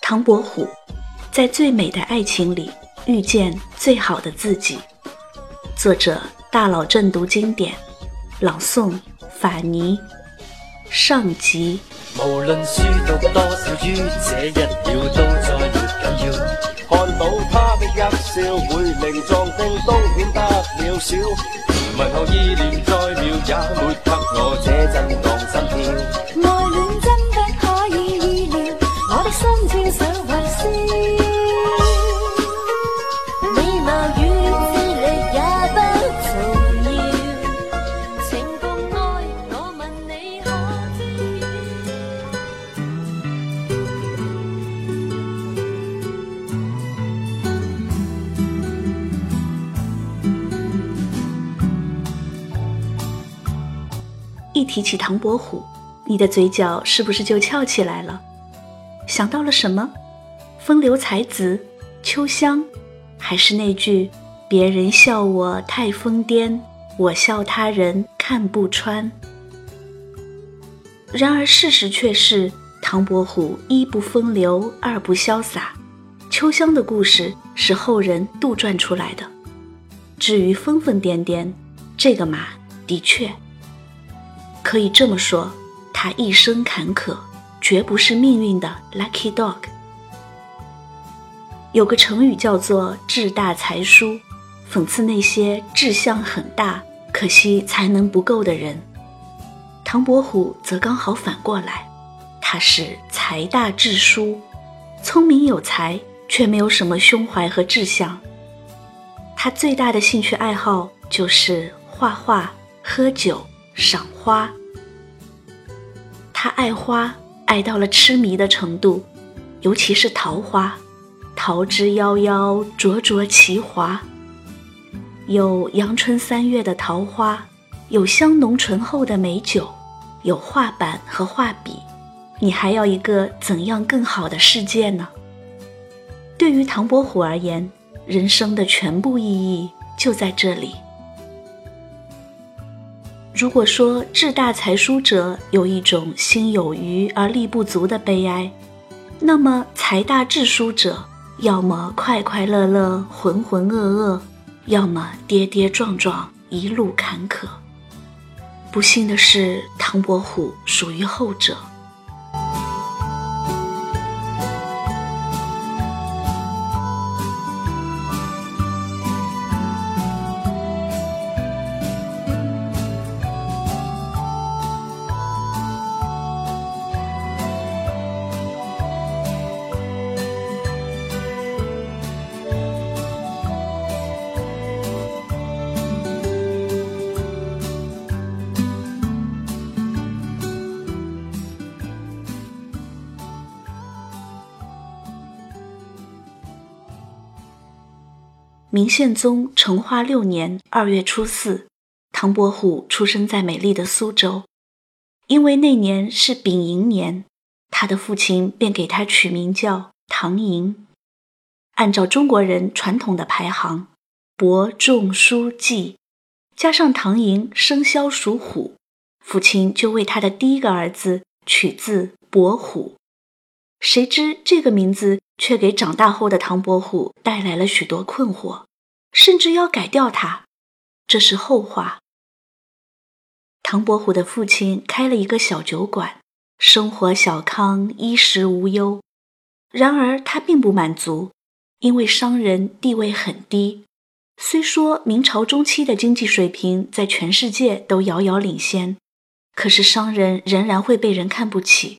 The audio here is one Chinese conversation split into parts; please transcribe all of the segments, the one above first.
唐伯虎在最美的爱情里遇见最好的自己。作者：大佬正读经典，朗诵：法尼。上集。无论书读多少于这一秒都再没紧要，看到他的一笑会令壮丁都显得渺小。问候意念再妙也没给我这震荡心跳。爱恋真一提起唐伯虎，你的嘴角是不是就翘起来了？想到了什么？风流才子秋香，还是那句“别人笑我太疯癫，我笑他人看不穿”？然而事实却是，唐伯虎一不风流，二不潇洒。秋香的故事是后人杜撰出来的。至于疯疯癫癫，这个嘛，的确。可以这么说，他一生坎坷，绝不是命运的 lucky dog。有个成语叫做“志大才疏”，讽刺那些志向很大，可惜才能不够的人。唐伯虎则刚好反过来，他是才大志疏，聪明有才，却没有什么胸怀和志向。他最大的兴趣爱好就是画画、喝酒。赏花，他爱花爱到了痴迷的程度，尤其是桃花，桃之夭夭，灼灼其华。有阳春三月的桃花，有香浓醇厚的美酒，有画板和画笔，你还要一个怎样更好的世界呢？对于唐伯虎而言，人生的全部意义就在这里。如果说志大才疏者有一种心有余而力不足的悲哀，那么才大志疏者要么快快乐乐、浑浑噩噩，要么跌跌撞撞、一路坎坷。不幸的是，唐伯虎属于后者。明宪宗成化六年二月初四，唐伯虎出生在美丽的苏州。因为那年是丙寅年，他的父亲便给他取名叫唐寅。按照中国人传统的排行，伯仲叔季，加上唐寅生肖属虎，父亲就为他的第一个儿子取字伯虎。谁知这个名字。却给长大后的唐伯虎带来了许多困惑，甚至要改掉它，这是后话。唐伯虎的父亲开了一个小酒馆，生活小康，衣食无忧。然而他并不满足，因为商人地位很低。虽说明朝中期的经济水平在全世界都遥遥领先，可是商人仍然会被人看不起，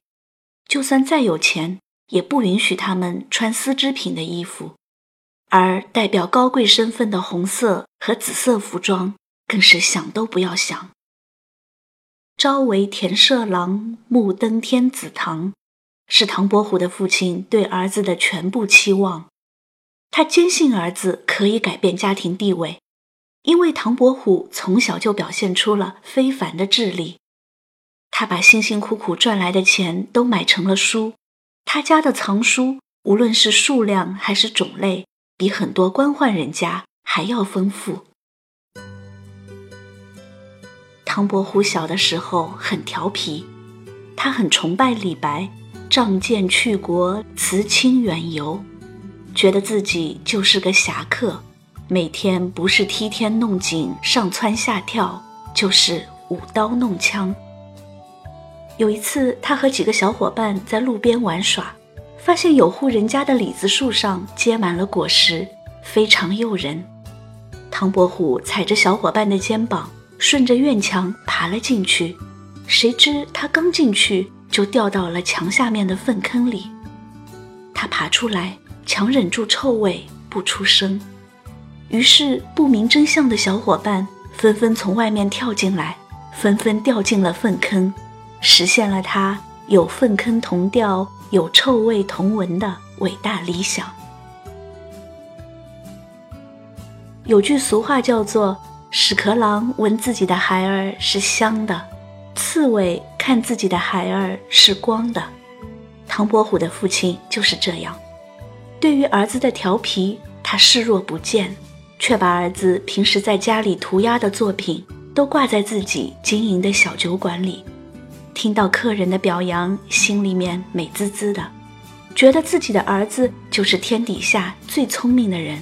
就算再有钱。也不允许他们穿丝织品的衣服，而代表高贵身份的红色和紫色服装更是想都不要想。朝为田舍郎，暮登天子堂，是唐伯虎的父亲对儿子的全部期望。他坚信儿子可以改变家庭地位，因为唐伯虎从小就表现出了非凡的智力。他把辛辛苦苦赚来的钱都买成了书。他家的藏书，无论是数量还是种类，比很多官宦人家还要丰富。唐伯虎小的时候很调皮，他很崇拜李白，仗剑去国，辞亲远游，觉得自己就是个侠客，每天不是梯天弄井上蹿下跳，就是舞刀弄枪。有一次，他和几个小伙伴在路边玩耍，发现有户人家的李子树上结满了果实，非常诱人。唐伯虎踩着小伙伴的肩膀，顺着院墙爬了进去。谁知他刚进去，就掉到了墙下面的粪坑里。他爬出来，强忍住臭味不出声。于是不明真相的小伙伴纷纷从外面跳进来，纷纷掉进了粪坑，实现了他有粪坑同掉、有臭味同闻的伟大理想。有句俗话叫做“屎壳郎闻自己的孩儿是香的”。刺猬看自己的孩儿是光的，唐伯虎的父亲就是这样。对于儿子的调皮，他视若不见，却把儿子平时在家里涂鸦的作品都挂在自己经营的小酒馆里。听到客人的表扬，心里面美滋滋的，觉得自己的儿子就是天底下最聪明的人。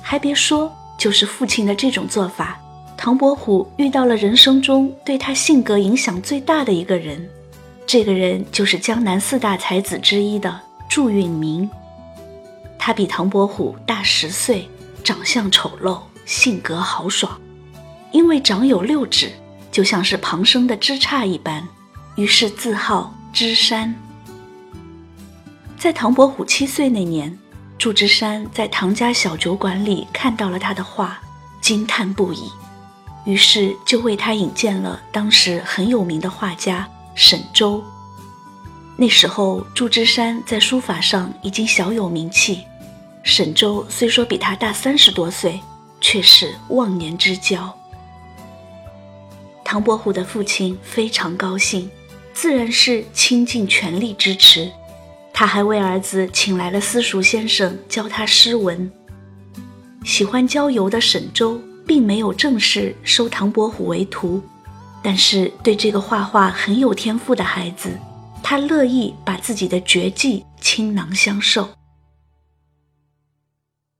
还别说，就是父亲的这种做法。唐伯虎遇到了人生中对他性格影响最大的一个人，这个人就是江南四大才子之一的祝允明。他比唐伯虎大十岁，长相丑陋，性格豪爽，因为长有六指，就像是旁生的枝杈一般，于是自号芝山。在唐伯虎七岁那年，祝枝山在唐家小酒馆里看到了他的画，惊叹不已。于是就为他引荐了当时很有名的画家沈周。那时候祝枝山在书法上已经小有名气，沈周虽说比他大三十多岁，却是忘年之交。唐伯虎的父亲非常高兴，自然是倾尽全力支持。他还为儿子请来了私塾先生教他诗文。喜欢郊游的沈周。并没有正式收唐伯虎为徒，但是对这个画画很有天赋的孩子，他乐意把自己的绝技倾囊相授。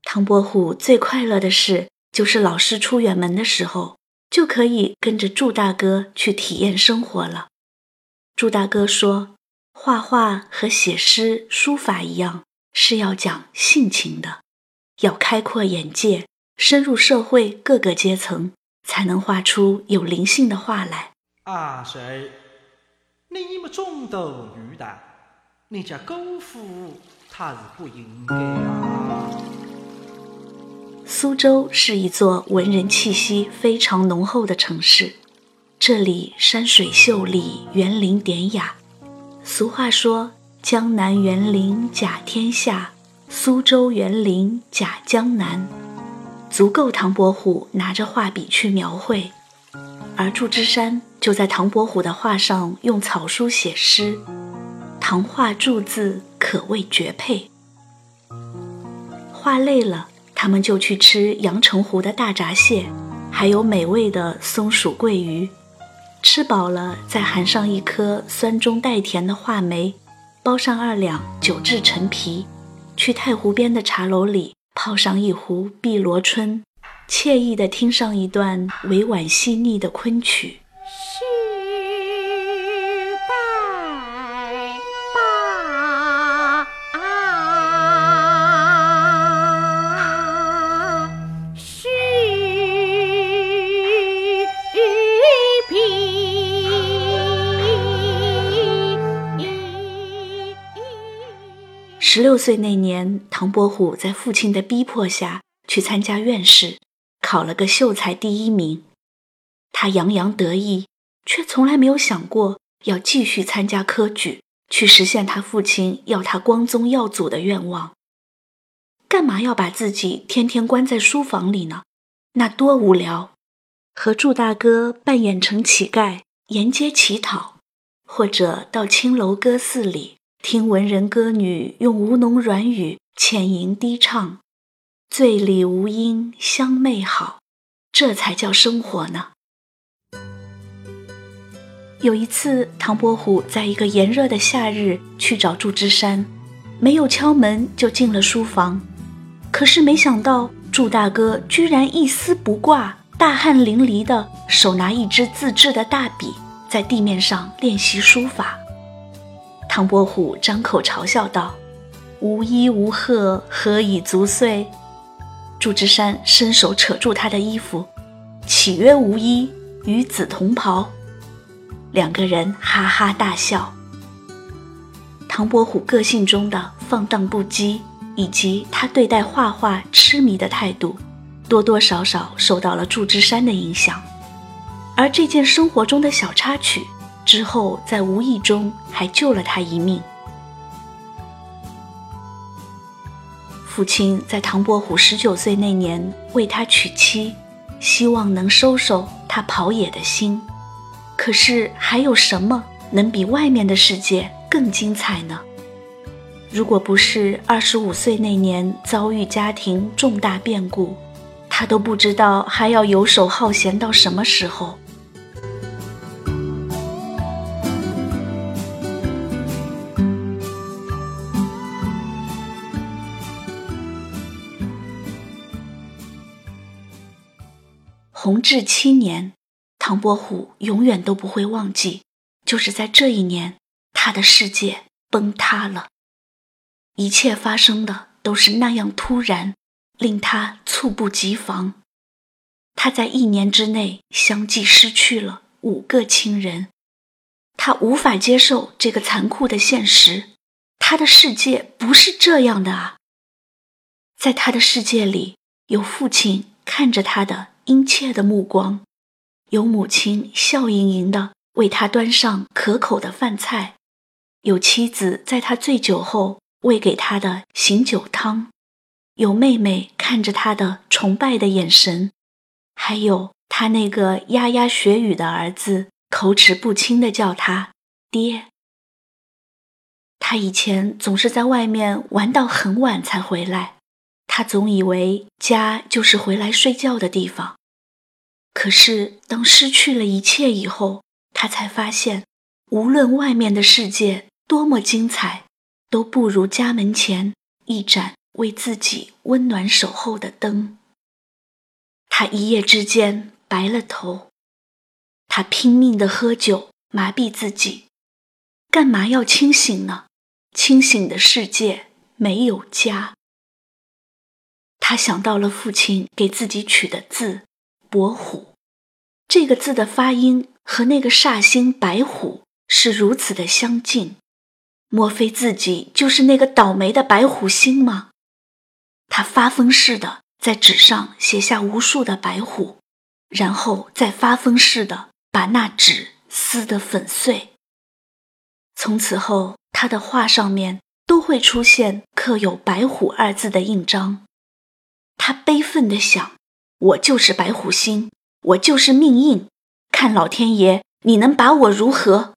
唐伯虎最快乐的事，就是老师出远门的时候，就可以跟着祝大哥去体验生活了。祝大哥说，画画和写诗、书法一样，是要讲性情的，要开阔眼界。深入社会各个阶层，才能画出有灵性的画来。阿谁？你们中斗女的，你家功夫他是不应该啊。苏州是一座文人气息非常浓厚的城市，这里山水秀丽，园林典雅。俗话说：“江南园林甲天下，苏州园林甲江南。”足够唐伯虎拿着画笔去描绘，而祝枝山就在唐伯虎的画上用草书写诗，唐画祝字可谓绝配。画累了，他们就去吃阳澄湖的大闸蟹，还有美味的松鼠桂鱼。吃饱了，再含上一颗酸中带甜的话梅，包上二两酒制陈皮，去太湖边的茶楼里。泡上一壶碧螺春，惬意地听上一段委婉细腻的昆曲。十六岁那年，唐伯虎在父亲的逼迫下去参加院试，考了个秀才第一名。他洋洋得意，却从来没有想过要继续参加科举，去实现他父亲要他光宗耀祖的愿望。干嘛要把自己天天关在书房里呢？那多无聊！和祝大哥扮演成乞丐，沿街乞讨，或者到青楼歌肆里。听文人歌女用吴侬软语浅吟低唱，醉里吴音相媚好，这才叫生活呢。有一次，唐伯虎在一个炎热的夏日去找祝枝山，没有敲门就进了书房。可是没想到，祝大哥居然一丝不挂，大汗淋漓的，手拿一支自制的大笔，在地面上练习书法。唐伯虎张口嘲笑道：“无衣无褐，何以足岁？”祝枝山伸手扯住他的衣服：“岂曰无衣？与子同袍。”两个人哈哈大笑。唐伯虎个性中的放荡不羁，以及他对待画画痴迷的态度，多多少少受到了祝枝山的影响。而这件生活中的小插曲，之后在无意中还救了他一命。父亲在唐伯虎十九岁那年为他娶妻，希望能收收他跑野的心。可是还有什么能比外面的世界更精彩呢？如果不是二十五岁那年遭遇家庭重大变故，他都不知道还要游手好闲到什么时候。弘治七年。唐伯虎永远都不会忘记，就是在这一年，他的世界崩塌了。一切发生的都是那样突然，令他猝不及防。他在一年之内相继失去了五个亲人，他无法接受这个残酷的现实。他的世界不是这样的啊！在他的世界里，有父亲看着他的殷切的目光。有母亲笑盈盈的为他端上可口的饭菜，有妻子在他醉酒后喂给他的醒酒汤，有妹妹看着他的崇拜的眼神，还有他那个牙牙学语的儿子口齿不清的叫他爹。他以前总是在外面玩到很晚才回来，他总以为家就是回来睡觉的地方。可是，当失去了一切以后，他才发现，无论外面的世界多么精彩，都不如家门前一盏为自己温暖守候的灯。他一夜之间白了头，他拼命的喝酒麻痹自己，干嘛要清醒呢？清醒的世界没有家。他想到了父亲给自己取的字。伯虎，这个字的发音和那个煞星白虎是如此的相近，莫非自己就是那个倒霉的白虎星吗？他发疯似的在纸上写下无数的白虎，然后再发疯似的把那纸撕得粉碎。从此后，他的画上面都会出现刻有“白虎”二字的印章。他悲愤地想。我就是白虎星，我就是命硬，看老天爷你能把我如何？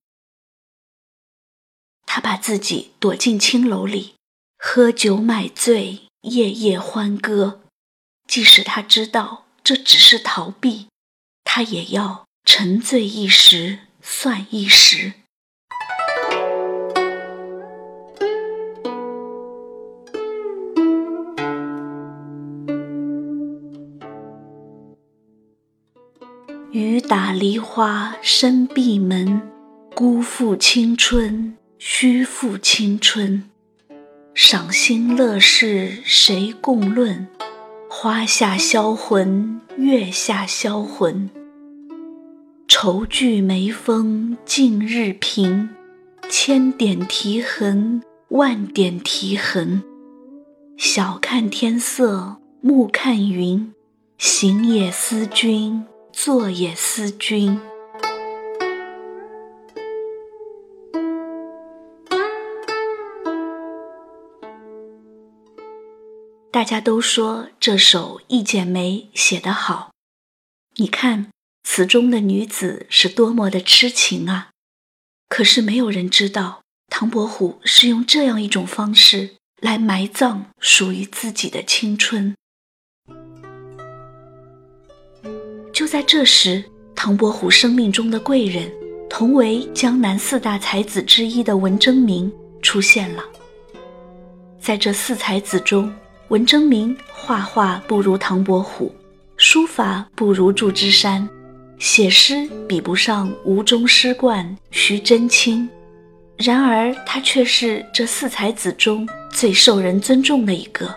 他把自己躲进青楼里，喝酒买醉，夜夜欢歌。即使他知道这只是逃避，他也要沉醉一时，算一时。打梨花深闭门，辜负青春，虚负青春。赏心乐事谁共论？花下销魂，月下销魂。愁聚眉峰尽日平，千点啼痕，万点啼痕。晓看天色，暮看云，行也思君。坐也思君。大家都说这首《一剪梅》写得好，你看词中的女子是多么的痴情啊！可是没有人知道，唐伯虎是用这样一种方式来埋葬属于自己的青春。就在这时，唐伯虎生命中的贵人同为江南四大才子之一的文征明出现了。在这四才子中，文征明画画不如唐伯虎，书法不如祝枝山，写诗比不上吴中诗冠、徐祯卿。然而，他却是这四才子中最受人尊重的一个。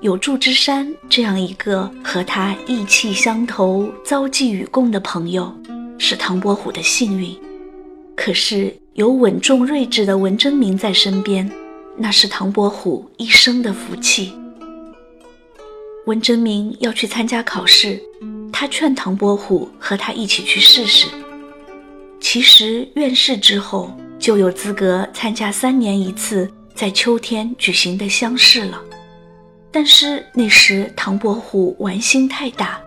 有祝枝山这样一个和他意气相投、遭际与共的朋友，是唐伯虎的幸运；可是有稳重睿智的文征明在身边。那是唐伯虎一生的福气。文征明要去参加考试，他劝唐伯虎和他一起去试试。其实院试之后就有资格参加三年一次在秋天举行的乡试了。但是那时唐伯虎玩心太大，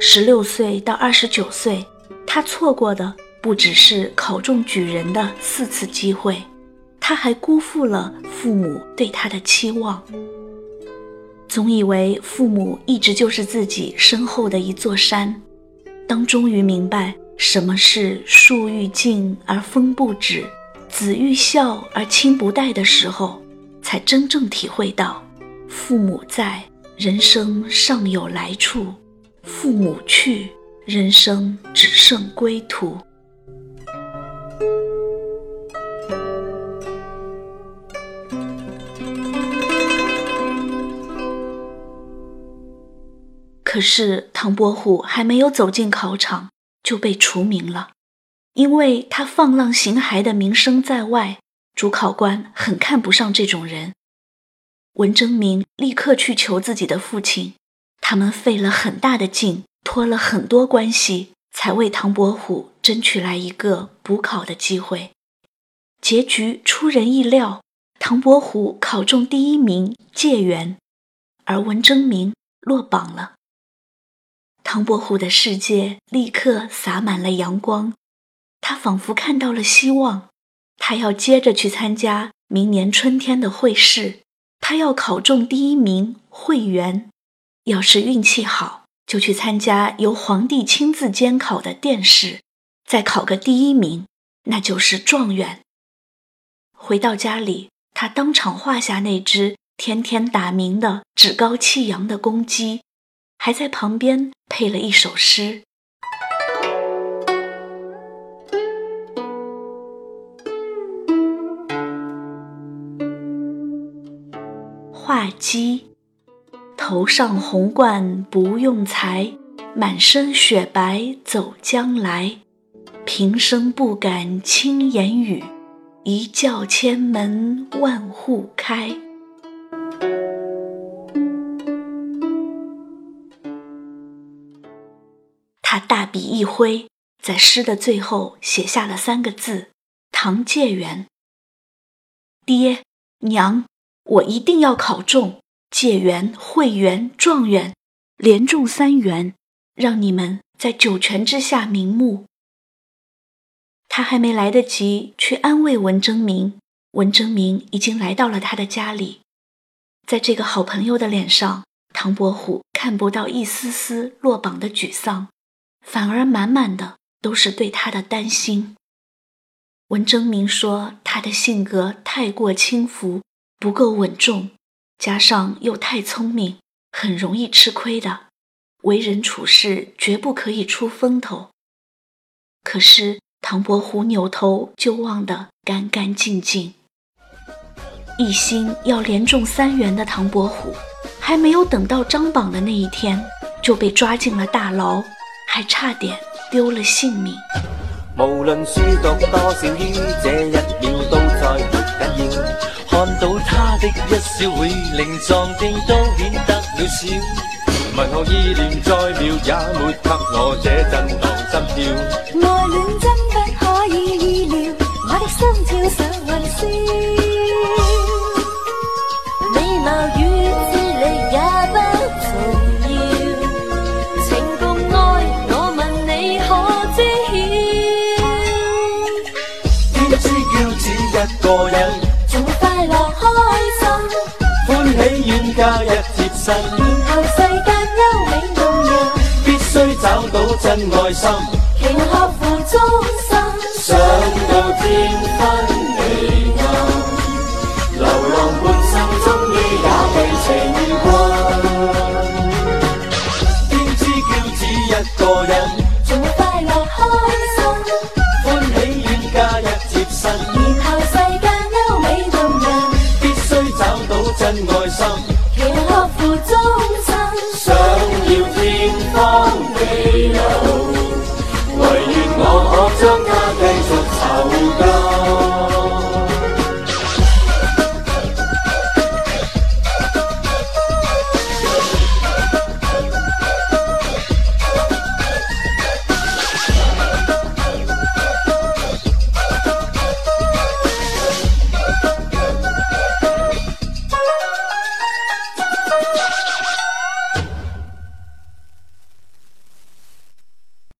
十六岁到二十九岁，他错过的不只是考中举人的四次机会。他还辜负了父母对他的期望，总以为父母一直就是自己身后的一座山。当终于明白什么是树欲静而风不止，子欲孝而亲不待的时候，才真正体会到：父母在，人生尚有来处；父母去，人生只剩归途。可是唐伯虎还没有走进考场，就被除名了，因为他放浪形骸的名声在外，主考官很看不上这种人。文征明立刻去求自己的父亲，他们费了很大的劲，托了很多关系，才为唐伯虎争取来一个补考的机会。结局出人意料，唐伯虎考中第一名解元，而文征明落榜了。唐伯虎的世界立刻洒满了阳光，他仿佛看到了希望。他要接着去参加明年春天的会试，他要考中第一名会员。要是运气好，就去参加由皇帝亲自监考的殿试，再考个第一名，那就是状元。回到家里，他当场画下那只天天打鸣的趾高气扬的公鸡。还在旁边配了一首诗：鸡，头上红冠不用裁，满身雪白走将来。平生不敢轻言语，一叫千门万户开。他大笔一挥，在诗的最后写下了三个字：“唐介元。”爹娘，我一定要考中解元、会元、状元，连中三元，让你们在九泉之下瞑目。他还没来得及去安慰文征明，文征明已经来到了他的家里。在这个好朋友的脸上，唐伯虎看不到一丝丝落榜的沮丧。反而满满的都是对他的担心。文征明说，他的性格太过轻浮，不够稳重，加上又太聪明，很容易吃亏的，为人处事绝不可以出风头。可是唐伯虎扭头就忘得干干净净，一心要连中三元的唐伯虎，还没有等到张榜的那一天，就被抓进了大牢。还差点丢了性命。无论书读多少这一秒都再没紧要。看到他的一笑会令壮丁都显得渺小。问候意念再妙也没给我这震狼心跳爱恋真不可以意料我的心跳想云霄美貌与智力也不重要。情共爱我问你可知晓？天之骄子一个人喜冤家一贴身，然后世间优美动人，必须找到真爱心，情合乎中。